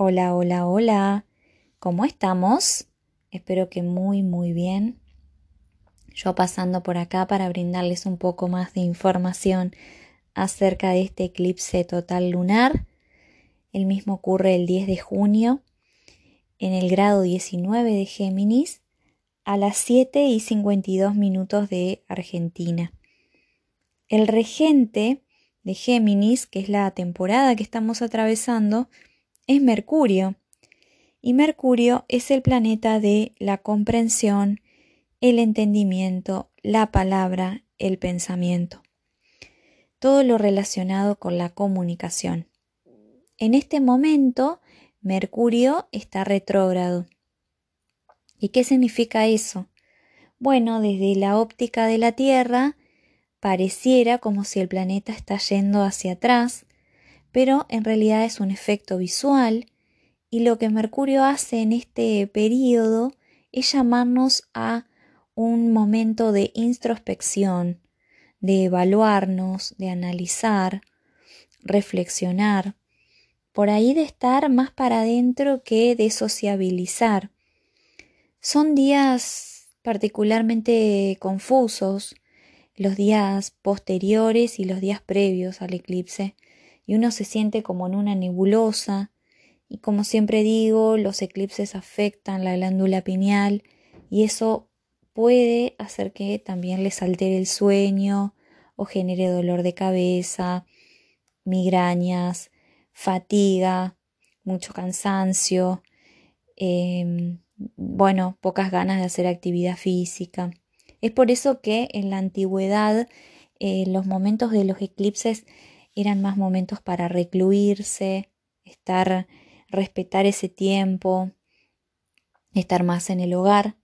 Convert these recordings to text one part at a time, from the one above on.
Hola, hola, hola. ¿Cómo estamos? Espero que muy, muy bien. Yo pasando por acá para brindarles un poco más de información acerca de este eclipse total lunar. El mismo ocurre el 10 de junio en el grado 19 de Géminis a las 7 y 52 minutos de Argentina. El regente de Géminis, que es la temporada que estamos atravesando, es Mercurio. Y Mercurio es el planeta de la comprensión, el entendimiento, la palabra, el pensamiento. Todo lo relacionado con la comunicación. En este momento, Mercurio está retrógrado. ¿Y qué significa eso? Bueno, desde la óptica de la Tierra, pareciera como si el planeta está yendo hacia atrás, pero en realidad es un efecto visual y lo que Mercurio hace en este periodo es llamarnos a un momento de introspección, de evaluarnos, de analizar, reflexionar, por ahí de estar más para adentro que de sociabilizar. Son días particularmente confusos, los días posteriores y los días previos al eclipse y uno se siente como en una nebulosa. Y como siempre digo, los eclipses afectan la glándula pineal y eso puede hacer que también les altere el sueño o genere dolor de cabeza, migrañas, fatiga, mucho cansancio, em, bueno, pocas ganas de hacer actividad física. Es por eso que en la antigüedad eh, los momentos de los eclipses eran más momentos para recluirse, estar, respetar ese tiempo, estar más en el hogar.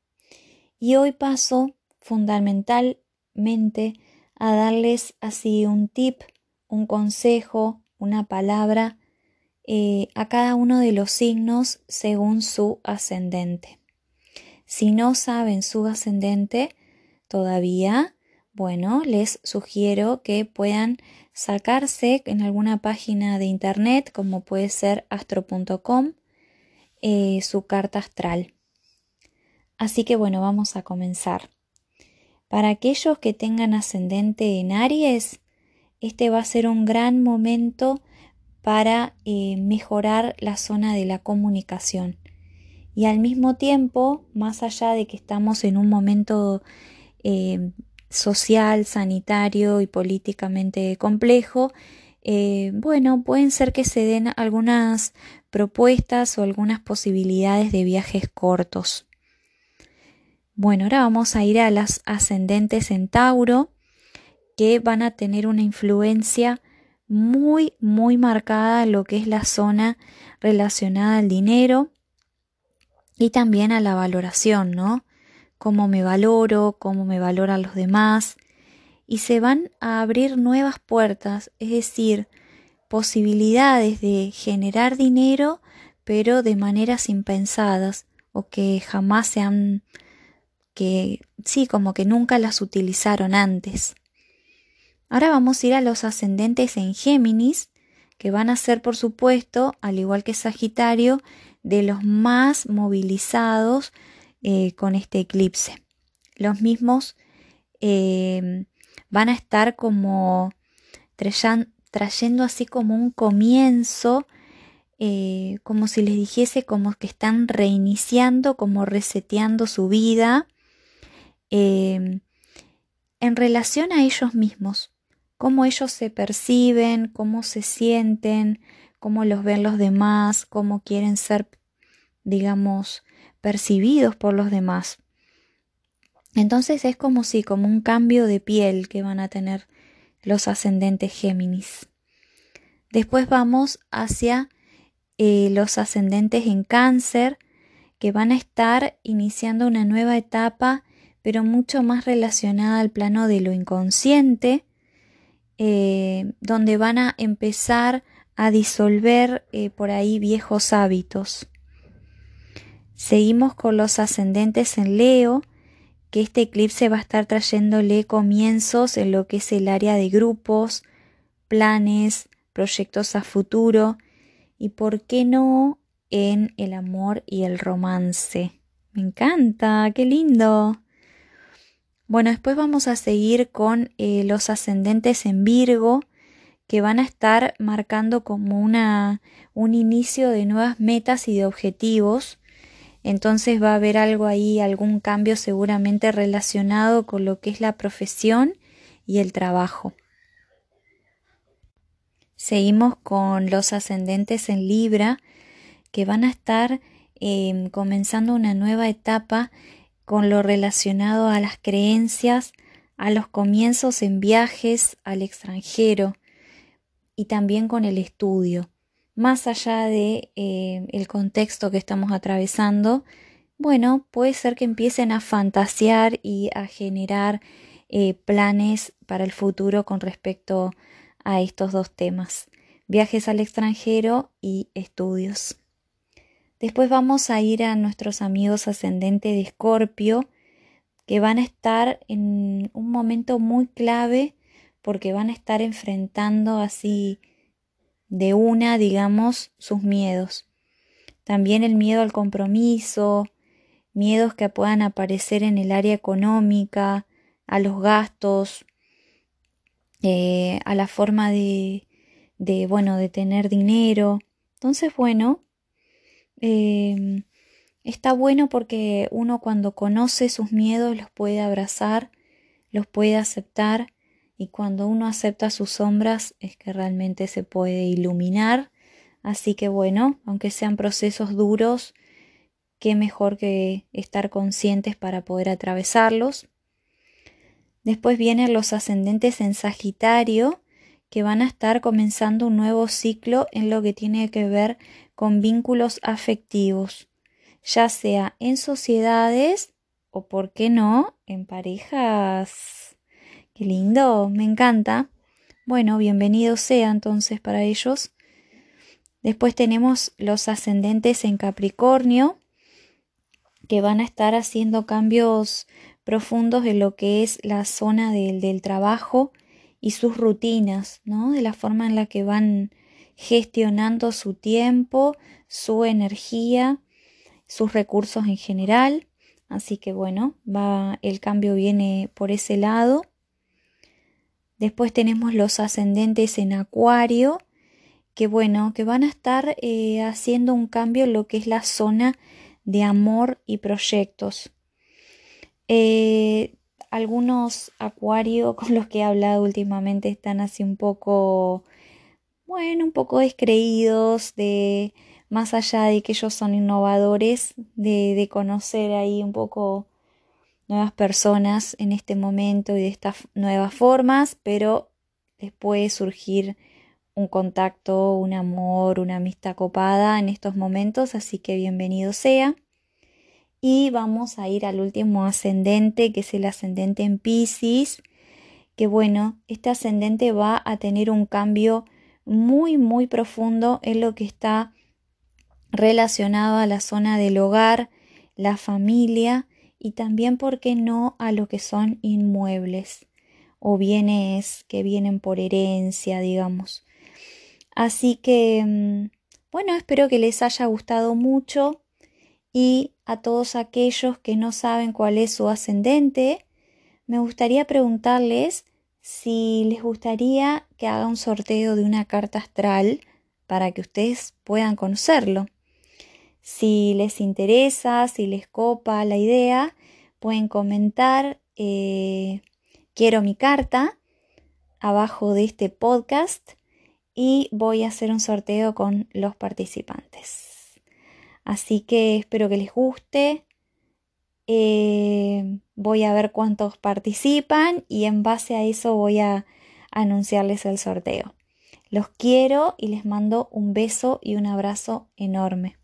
Y hoy paso fundamentalmente a darles así un tip, un consejo, una palabra eh, a cada uno de los signos según su ascendente. Si no saben su ascendente todavía, bueno, les sugiero que puedan sacarse en alguna página de internet, como puede ser astro.com, eh, su carta astral. Así que bueno, vamos a comenzar. Para aquellos que tengan ascendente en Aries, este va a ser un gran momento para eh, mejorar la zona de la comunicación. Y al mismo tiempo, más allá de que estamos en un momento eh, social, sanitario y políticamente complejo, eh, bueno, pueden ser que se den algunas propuestas o algunas posibilidades de viajes cortos. Bueno, ahora vamos a ir a las ascendentes en Tauro, que van a tener una influencia muy, muy marcada en lo que es la zona relacionada al dinero y también a la valoración, ¿no? Cómo me valoro, cómo me valoran los demás, y se van a abrir nuevas puertas, es decir, posibilidades de generar dinero, pero de maneras impensadas o que jamás se han, que sí, como que nunca las utilizaron antes. Ahora vamos a ir a los ascendentes en Géminis, que van a ser, por supuesto, al igual que Sagitario, de los más movilizados eh, con este eclipse. Los mismos eh, van a estar como trayendo así como un comienzo, eh, como si les dijese como que están reiniciando, como reseteando su vida en relación a ellos mismos, cómo ellos se perciben, cómo se sienten, cómo los ven los demás, cómo quieren ser, digamos, percibidos por los demás. Entonces es como si, como un cambio de piel que van a tener los ascendentes Géminis. Después vamos hacia eh, los ascendentes en cáncer, que van a estar iniciando una nueva etapa, pero mucho más relacionada al plano de lo inconsciente, eh, donde van a empezar a disolver eh, por ahí viejos hábitos. Seguimos con los ascendentes en Leo, que este eclipse va a estar trayéndole comienzos en lo que es el área de grupos, planes, proyectos a futuro y, ¿por qué no?, en el amor y el romance. Me encanta, qué lindo. Bueno, después vamos a seguir con eh, los ascendentes en Virgo, que van a estar marcando como una, un inicio de nuevas metas y de objetivos. Entonces va a haber algo ahí, algún cambio seguramente relacionado con lo que es la profesión y el trabajo. Seguimos con los ascendentes en Libra, que van a estar em, comenzando una nueva etapa con lo relacionado a las creencias, a los comienzos en viajes al extranjero, y también con el estudio. Más allá de eh, el contexto que estamos atravesando, bueno, puede ser que empiecen a fantasear y a generar eh, planes para el futuro con respecto a estos dos temas, viajes al extranjero y estudios. Después vamos a ir a nuestros amigos ascendentes de Escorpio, que van a estar en un momento muy clave porque van a estar enfrentando así de una, digamos, sus miedos. También el miedo al compromiso, miedos que puedan aparecer en el área económica, a los gastos, eh, a la forma de, bueno, de tener dinero. Entonces, bueno, em, está bueno porque uno cuando conoce sus miedos los puede abrazar, los puede aceptar y cuando uno acepta sus sombras es que realmente se puede iluminar. Así que bueno, aunque sean procesos duros, qué mejor que estar conscientes para poder atravesarlos. Después vienen los ascendentes en Sagitario, que van a estar comenzando un nuevo ciclo en lo que tiene que ver con vínculos afectivos, ya sea en sociedades o, por qué no, en parejas Qué lindo, me encanta. Bueno, bienvenido sea entonces para ellos. Después tenemos los ascendentes en Capricornio, que van a estar haciendo cambios profundos en lo que es la zona del, del trabajo y sus rutinas, ¿no? De la forma en la que van gestionando su tiempo, su energía, sus recursos en general. Así que bueno, va, el cambio viene por ese lado. Después tenemos los ascendentes en Acuario, que bueno, que van a estar eh, haciendo un cambio en lo que es la zona de amor y proyectos. Eh, algunos Acuario con los que he hablado últimamente están así un poco, bueno, un poco descreídos de más allá de que ellos son innovadores, de, de conocer ahí un poco nuevas personas en este momento y de estas nuevas formas, pero les puede surgir un contacto, un amor, una amistad copada en estos momentos, así que bienvenido sea. Y vamos a ir al último ascendente, que es el ascendente en Pisces, que bueno, este ascendente va a tener un cambio muy, muy profundo en lo que está relacionado a la zona del hogar, la familia y también, ¿por qué no?, a lo que son inmuebles o bienes que vienen por herencia, digamos. Así que, mm, bueno, espero que les haya gustado mucho y a todos aquellos que no saben cuál es su ascendente, me gustaría preguntarles si les gustaría que haga un sorteo de una carta astral para que ustedes puedan conocerlo. Si les interesa, si les copa la idea, pueden comentar eh, quiero mi carta abajo de este podcast y voy a hacer un sorteo con los participantes. Así que espero que les guste. Eh, voy a ver cuántos participan y en base a eso voy a anunciarles el sorteo. Los quiero y les mando un beso y un abrazo enorme.